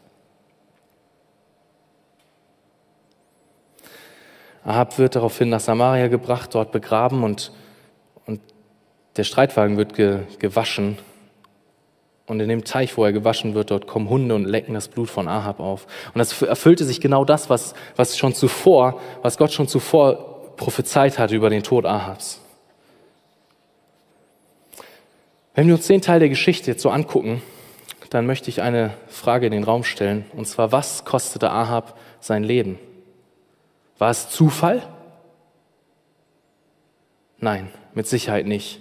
Ahab wird daraufhin nach Samaria gebracht, dort begraben und, und der Streitwagen wird ge, gewaschen. Und in dem Teich, wo er gewaschen wird, dort kommen Hunde und lecken das Blut von Ahab auf. Und das erfüllte sich genau das, was, was schon zuvor, was Gott schon zuvor prophezeit hat über den Tod Ahabs. Wenn wir uns den Teil der Geschichte jetzt so angucken, dann möchte ich eine Frage in den Raum stellen. Und zwar, was kostete Ahab sein Leben? War es Zufall? Nein, mit Sicherheit nicht.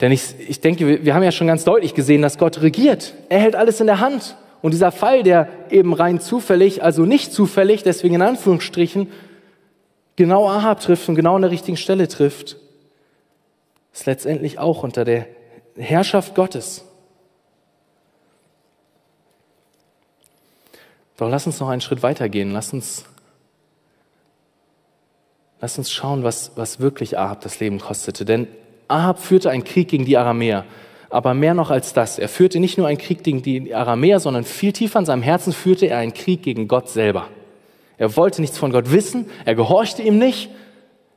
Denn ich, ich denke, wir, wir haben ja schon ganz deutlich gesehen, dass Gott regiert. Er hält alles in der Hand. Und dieser Fall, der eben rein zufällig, also nicht zufällig, deswegen in Anführungsstrichen, genau Ahab trifft und genau an der richtigen Stelle trifft, ist letztendlich auch unter der Herrschaft Gottes. Doch lass uns noch einen Schritt weitergehen. Lass uns, lass uns schauen, was, was wirklich Ahab das Leben kostete. Denn Ahab führte einen Krieg gegen die Aramäer. Aber mehr noch als das. Er führte nicht nur einen Krieg gegen die Aramäer, sondern viel tiefer in seinem Herzen führte er einen Krieg gegen Gott selber. Er wollte nichts von Gott wissen. Er gehorchte ihm nicht.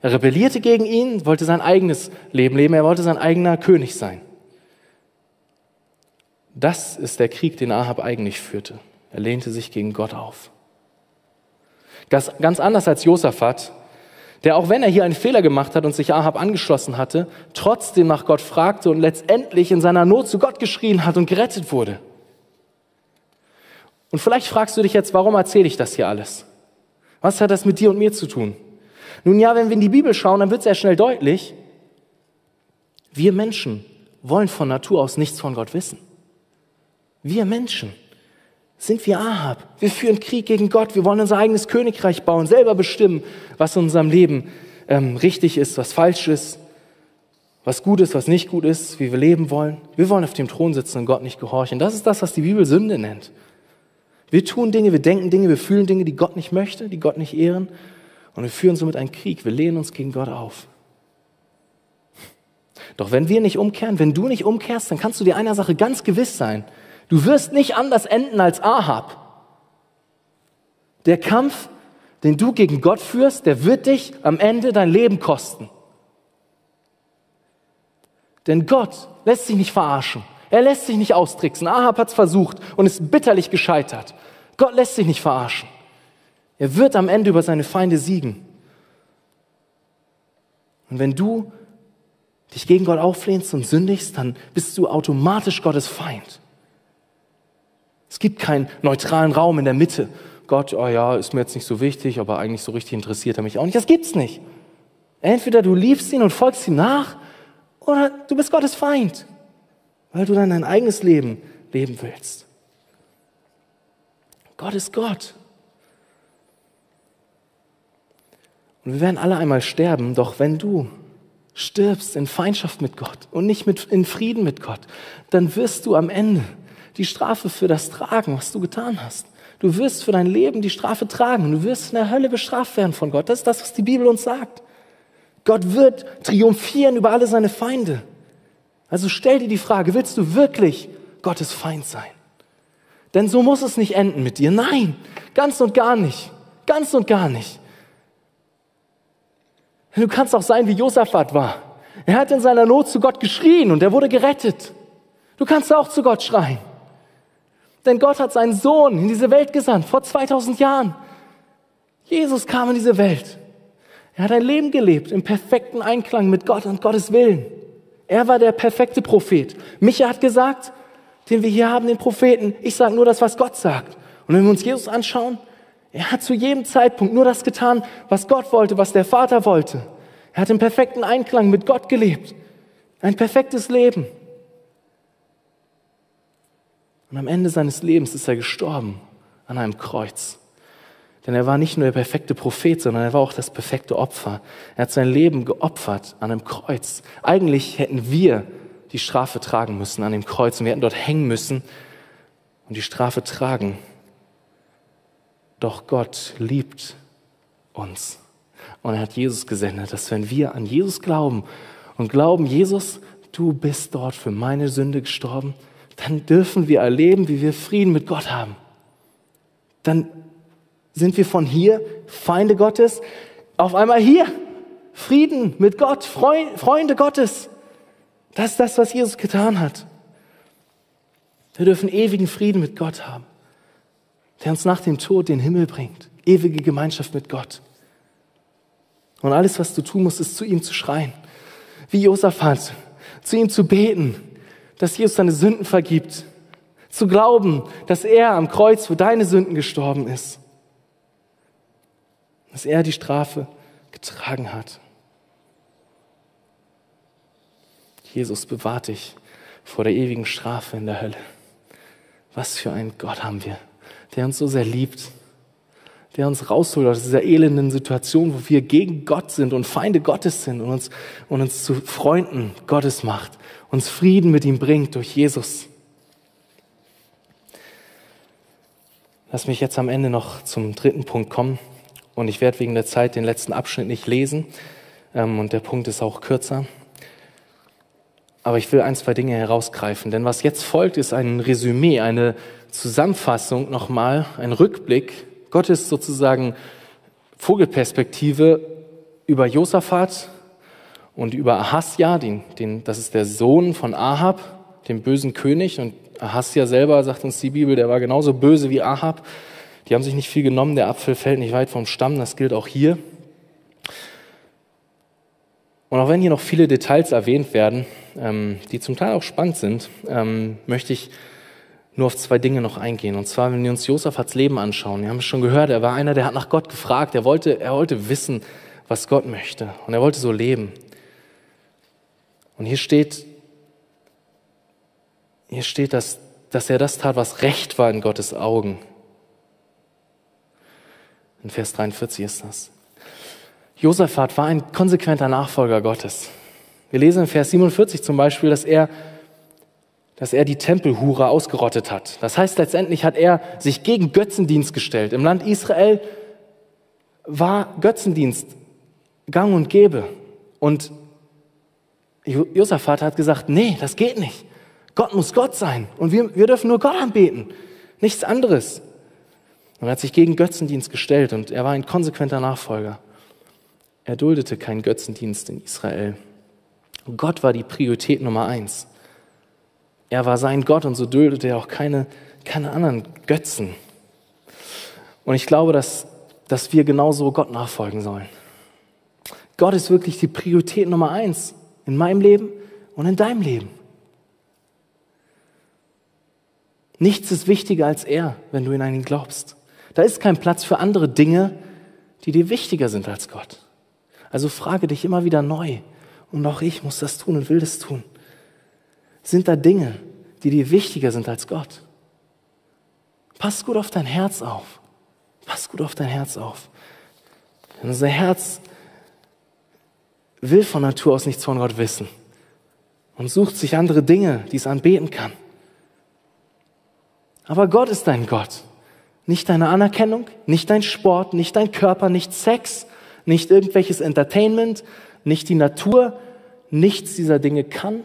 Er rebellierte gegen ihn, wollte sein eigenes Leben leben. Er wollte sein eigener König sein. Das ist der Krieg, den Ahab eigentlich führte. Er lehnte sich gegen Gott auf. Das ganz anders als Josaphat, der auch wenn er hier einen Fehler gemacht hat und sich Ahab angeschlossen hatte, trotzdem nach Gott fragte und letztendlich in seiner Not zu Gott geschrien hat und gerettet wurde. Und vielleicht fragst du dich jetzt, warum erzähle ich das hier alles? Was hat das mit dir und mir zu tun? Nun ja, wenn wir in die Bibel schauen, dann wird sehr schnell deutlich, wir Menschen wollen von Natur aus nichts von Gott wissen. Wir Menschen sind wie Ahab. Wir führen Krieg gegen Gott. Wir wollen unser eigenes Königreich bauen, selber bestimmen, was in unserem Leben ähm, richtig ist, was falsch ist, was gut ist, was nicht gut ist, wie wir leben wollen. Wir wollen auf dem Thron sitzen und Gott nicht gehorchen. Das ist das, was die Bibel Sünde nennt. Wir tun Dinge, wir denken Dinge, wir fühlen Dinge, die Gott nicht möchte, die Gott nicht ehren. Und wir führen somit einen Krieg. Wir lehnen uns gegen Gott auf. Doch wenn wir nicht umkehren, wenn du nicht umkehrst, dann kannst du dir einer Sache ganz gewiss sein. Du wirst nicht anders enden als Ahab. Der Kampf, den du gegen Gott führst, der wird dich am Ende dein Leben kosten. Denn Gott lässt sich nicht verarschen. Er lässt sich nicht austricksen. Ahab hat es versucht und ist bitterlich gescheitert. Gott lässt sich nicht verarschen. Er wird am Ende über seine Feinde siegen. Und wenn du dich gegen Gott auflehnst und sündigst, dann bist du automatisch Gottes Feind. Es gibt keinen neutralen Raum in der Mitte. Gott, oh ja, ist mir jetzt nicht so wichtig, aber eigentlich so richtig interessiert er mich auch nicht. Das gibt's nicht. Entweder du liebst ihn und folgst ihm nach, oder du bist Gottes Feind, weil du dann dein eigenes Leben leben willst. Gott ist Gott. Und wir werden alle einmal sterben, doch wenn du stirbst in Feindschaft mit Gott und nicht mit, in Frieden mit Gott, dann wirst du am Ende die Strafe für das tragen, was du getan hast. Du wirst für dein Leben die Strafe tragen und du wirst in der Hölle bestraft werden von Gott. Das ist das, was die Bibel uns sagt. Gott wird triumphieren über alle seine Feinde. Also stell dir die Frage, willst du wirklich Gottes Feind sein. Denn so muss es nicht enden mit dir. Nein, ganz und gar nicht. Ganz und gar nicht. Du kannst auch sein, wie Josaphat war. Er hat in seiner Not zu Gott geschrien und er wurde gerettet. Du kannst auch zu Gott schreien. Denn Gott hat seinen Sohn in diese Welt gesandt, vor 2000 Jahren. Jesus kam in diese Welt. Er hat ein Leben gelebt im perfekten Einklang mit Gott und Gottes Willen. Er war der perfekte Prophet. Micha hat gesagt, den wir hier haben, den Propheten, ich sage nur das, was Gott sagt. Und wenn wir uns Jesus anschauen, er hat zu jedem Zeitpunkt nur das getan, was Gott wollte, was der Vater wollte. Er hat im perfekten Einklang mit Gott gelebt. Ein perfektes Leben. Und am Ende seines Lebens ist er gestorben an einem Kreuz. Denn er war nicht nur der perfekte Prophet, sondern er war auch das perfekte Opfer. Er hat sein Leben geopfert an einem Kreuz. Eigentlich hätten wir die Strafe tragen müssen an dem Kreuz und wir hätten dort hängen müssen und die Strafe tragen. Doch Gott liebt uns. Und er hat Jesus gesendet, dass wenn wir an Jesus glauben und glauben, Jesus, du bist dort für meine Sünde gestorben, dann dürfen wir erleben, wie wir Frieden mit Gott haben. Dann sind wir von hier, Feinde Gottes, auf einmal hier. Frieden mit Gott, Freunde Gottes. Das ist das, was Jesus getan hat. Wir dürfen ewigen Frieden mit Gott haben, der uns nach dem Tod den Himmel bringt. Ewige Gemeinschaft mit Gott. Und alles, was du tun musst, ist zu ihm zu schreien. Wie Josaphat, zu ihm zu beten, dass Jesus deine Sünden vergibt. Zu glauben, dass er am Kreuz für deine Sünden gestorben ist dass er die Strafe getragen hat. Jesus bewahrt dich vor der ewigen Strafe in der Hölle. Was für einen Gott haben wir, der uns so sehr liebt, der uns rausholt aus dieser elenden Situation, wo wir gegen Gott sind und Feinde Gottes sind und uns, und uns zu Freunden Gottes macht, uns Frieden mit ihm bringt durch Jesus. Lass mich jetzt am Ende noch zum dritten Punkt kommen. Und ich werde wegen der Zeit den letzten Abschnitt nicht lesen. Ähm, und der Punkt ist auch kürzer. Aber ich will ein, zwei Dinge herausgreifen. Denn was jetzt folgt, ist ein Resümee, eine Zusammenfassung nochmal, ein Rückblick. Gottes sozusagen Vogelperspektive über Josaphat und über Ahasja, den, den, das ist der Sohn von Ahab, dem bösen König. Und Ahasja selber, sagt uns die Bibel, der war genauso böse wie Ahab. Die haben sich nicht viel genommen, der Apfel fällt nicht weit vom Stamm, das gilt auch hier. Und auch wenn hier noch viele Details erwähnt werden, ähm, die zum Teil auch spannend sind, ähm, möchte ich nur auf zwei Dinge noch eingehen. Und zwar, wenn wir uns Josafats Leben anschauen. Wir haben es schon gehört, er war einer, der hat nach Gott gefragt. Er wollte, er wollte wissen, was Gott möchte. Und er wollte so leben. Und hier steht, hier steht, dass, dass er das tat, was recht war in Gottes Augen. In Vers 43 ist das. Josaphat war ein konsequenter Nachfolger Gottes. Wir lesen in Vers 47 zum Beispiel, dass er, dass er die Tempelhure ausgerottet hat. Das heißt, letztendlich hat er sich gegen Götzendienst gestellt. Im Land Israel war Götzendienst gang und gäbe. Und Josaphat hat gesagt, nee, das geht nicht. Gott muss Gott sein. Und wir, wir dürfen nur Gott anbeten. Nichts anderes. Und er hat sich gegen Götzendienst gestellt und er war ein konsequenter Nachfolger. Er duldete keinen Götzendienst in Israel. Gott war die Priorität Nummer eins. Er war sein Gott und so duldete er auch keine, keine anderen Götzen. Und ich glaube, dass, dass wir genauso Gott nachfolgen sollen. Gott ist wirklich die Priorität Nummer eins in meinem Leben und in deinem Leben. Nichts ist wichtiger als er, wenn du in einen glaubst. Da ist kein Platz für andere Dinge, die dir wichtiger sind als Gott. Also frage dich immer wieder neu. Und auch ich muss das tun und will das tun. Sind da Dinge, die dir wichtiger sind als Gott? Pass gut auf dein Herz auf. Pass gut auf dein Herz auf. Denn unser Herz will von Natur aus nichts von Gott wissen und sucht sich andere Dinge, die es anbeten kann. Aber Gott ist dein Gott. Nicht deine Anerkennung, nicht dein Sport, nicht dein Körper, nicht Sex, nicht irgendwelches Entertainment, nicht die Natur. Nichts dieser Dinge kann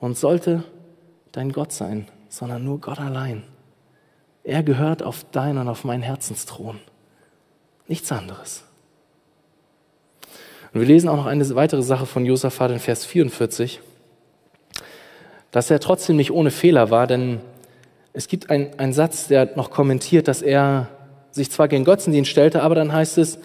und sollte dein Gott sein, sondern nur Gott allein. Er gehört auf deinen und auf meinen Herzensthron. Nichts anderes. Und wir lesen auch noch eine weitere Sache von Josaphat in Vers 44, dass er trotzdem nicht ohne Fehler war, denn es gibt einen Satz, der noch kommentiert, dass er sich zwar gegen Götzendienst stellte, aber dann heißt es,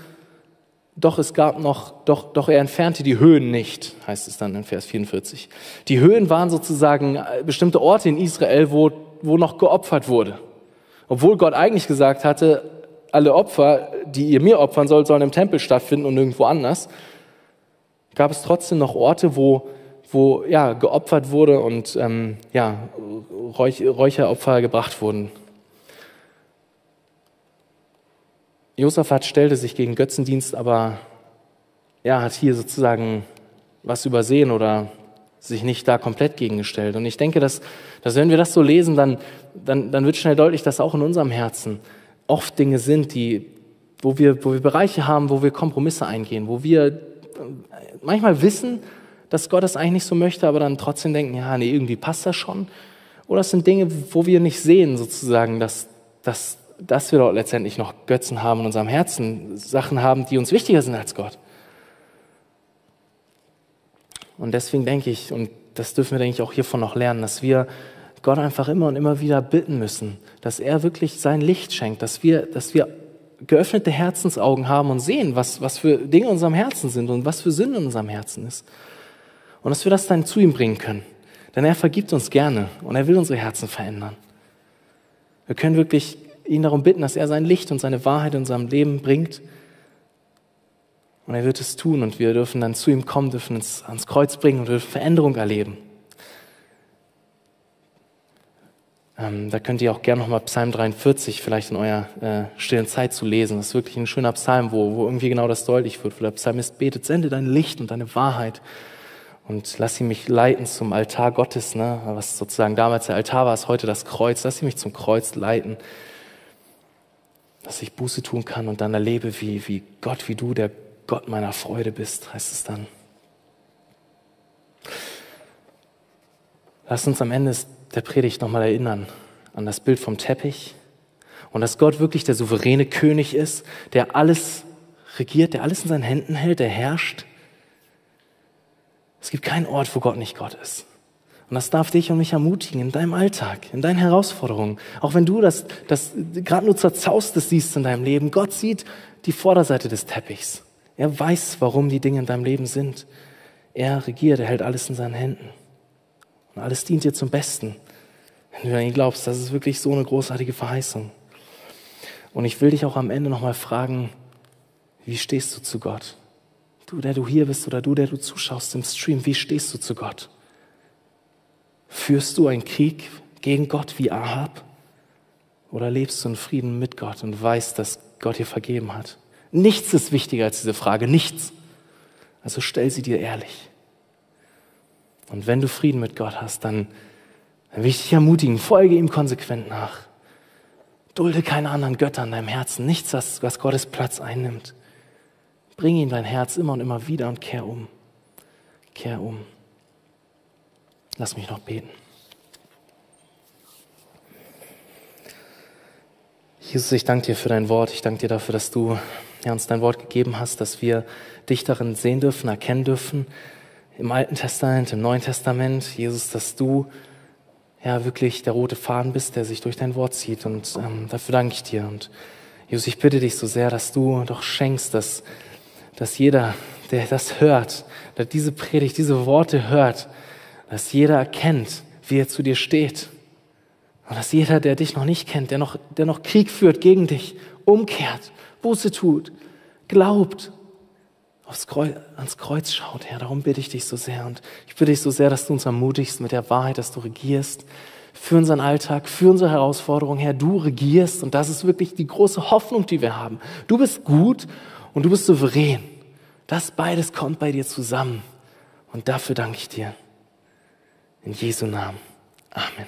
doch es gab noch, doch, doch er entfernte die Höhen nicht, heißt es dann in Vers 44. Die Höhen waren sozusagen bestimmte Orte in Israel, wo, wo noch geopfert wurde. Obwohl Gott eigentlich gesagt hatte, alle Opfer, die ihr mir opfern sollt, sollen im Tempel stattfinden und nirgendwo anders, gab es trotzdem noch Orte, wo, wo ja, geopfert wurde und ähm, ja, Räuch, Räucheropfer gebracht wurden. Josaphat stellte sich gegen Götzendienst, aber er hat hier sozusagen was übersehen oder sich nicht da komplett gegengestellt. Und ich denke, dass, dass wenn wir das so lesen, dann, dann, dann wird schnell deutlich, dass auch in unserem Herzen oft Dinge sind, die, wo, wir, wo wir Bereiche haben, wo wir Kompromisse eingehen, wo wir manchmal wissen, dass Gott das eigentlich nicht so möchte, aber dann trotzdem denken, ja, nee, irgendwie passt das schon. Oder es sind Dinge, wo wir nicht sehen, sozusagen, dass, dass, dass wir dort letztendlich noch Götzen haben in unserem Herzen, Sachen haben, die uns wichtiger sind als Gott. Und deswegen denke ich, und das dürfen wir, denke ich, auch hiervon noch lernen, dass wir Gott einfach immer und immer wieder bitten müssen, dass er wirklich sein Licht schenkt, dass wir, dass wir geöffnete Herzensaugen haben und sehen, was, was für Dinge in unserem Herzen sind und was für Sünde in unserem Herzen ist. Und dass wir das dann zu ihm bringen können. Denn er vergibt uns gerne und er will unsere Herzen verändern. Wir können wirklich ihn darum bitten, dass er sein Licht und seine Wahrheit in unserem Leben bringt. Und er wird es tun und wir dürfen dann zu ihm kommen, dürfen uns ans Kreuz bringen und dürfen Veränderung erleben. Ähm, da könnt ihr auch gerne nochmal Psalm 43 vielleicht in eurer äh, stillen Zeit zu lesen. Das ist wirklich ein schöner Psalm, wo, wo irgendwie genau das deutlich wird, wo der Psalmist betet, sende dein Licht und deine Wahrheit und lass sie mich leiten zum Altar Gottes, ne? was sozusagen damals der Altar war, ist heute das Kreuz. Lass sie mich zum Kreuz leiten, dass ich Buße tun kann und dann erlebe, wie, wie Gott, wie du der Gott meiner Freude bist, heißt es dann. Lass uns am Ende der Predigt nochmal erinnern an das Bild vom Teppich und dass Gott wirklich der souveräne König ist, der alles regiert, der alles in seinen Händen hält, der herrscht. Es gibt keinen Ort, wo Gott nicht Gott ist. Und das darf dich und mich ermutigen in deinem Alltag, in deinen Herausforderungen. Auch wenn du das, das gerade nur zerzaustes siehst in deinem Leben. Gott sieht die Vorderseite des Teppichs. Er weiß, warum die Dinge in deinem Leben sind. Er regiert, er hält alles in seinen Händen. Und alles dient dir zum Besten. Wenn du an ihn glaubst, das ist wirklich so eine großartige Verheißung. Und ich will dich auch am Ende nochmal fragen, wie stehst du zu Gott? Du, der du hier bist oder du, der du zuschaust im Stream, wie stehst du zu Gott? Führst du einen Krieg gegen Gott wie Ahab? Oder lebst du in Frieden mit Gott und weißt, dass Gott dir vergeben hat? Nichts ist wichtiger als diese Frage, nichts. Also stell sie dir ehrlich. Und wenn du Frieden mit Gott hast, dann dann will ich dich ermutigen, folge ihm konsequent nach. Dulde keine anderen Götter in deinem Herzen, nichts, was, was Gottes Platz einnimmt. Bring ihn dein Herz immer und immer wieder und kehr um. Kehr um. Lass mich noch beten. Jesus, ich danke dir für dein Wort. Ich danke dir dafür, dass du ja, uns dein Wort gegeben hast, dass wir dich darin sehen dürfen, erkennen dürfen. Im Alten Testament, im Neuen Testament, Jesus, dass du ja wirklich der rote Faden bist, der sich durch dein Wort zieht. Und ähm, dafür danke ich dir. Und Jesus, ich bitte dich so sehr, dass du doch schenkst, dass, dass jeder, der das hört, der diese Predigt, diese Worte hört, dass jeder erkennt, wie er zu dir steht. Und dass jeder, der dich noch nicht kennt, der noch, der noch Krieg führt gegen dich, umkehrt, Buße tut, glaubt aufs Kreuz, ans Kreuz schaut, Herr. Darum bitte ich dich so sehr. Und ich bitte dich so sehr, dass du uns ermutigst mit der Wahrheit, dass du regierst für unseren Alltag, für unsere Herausforderungen. Herr, du regierst. Und das ist wirklich die große Hoffnung, die wir haben. Du bist gut und du bist souverän. Das beides kommt bei dir zusammen. Und dafür danke ich dir. In Jesu Namen. Amen.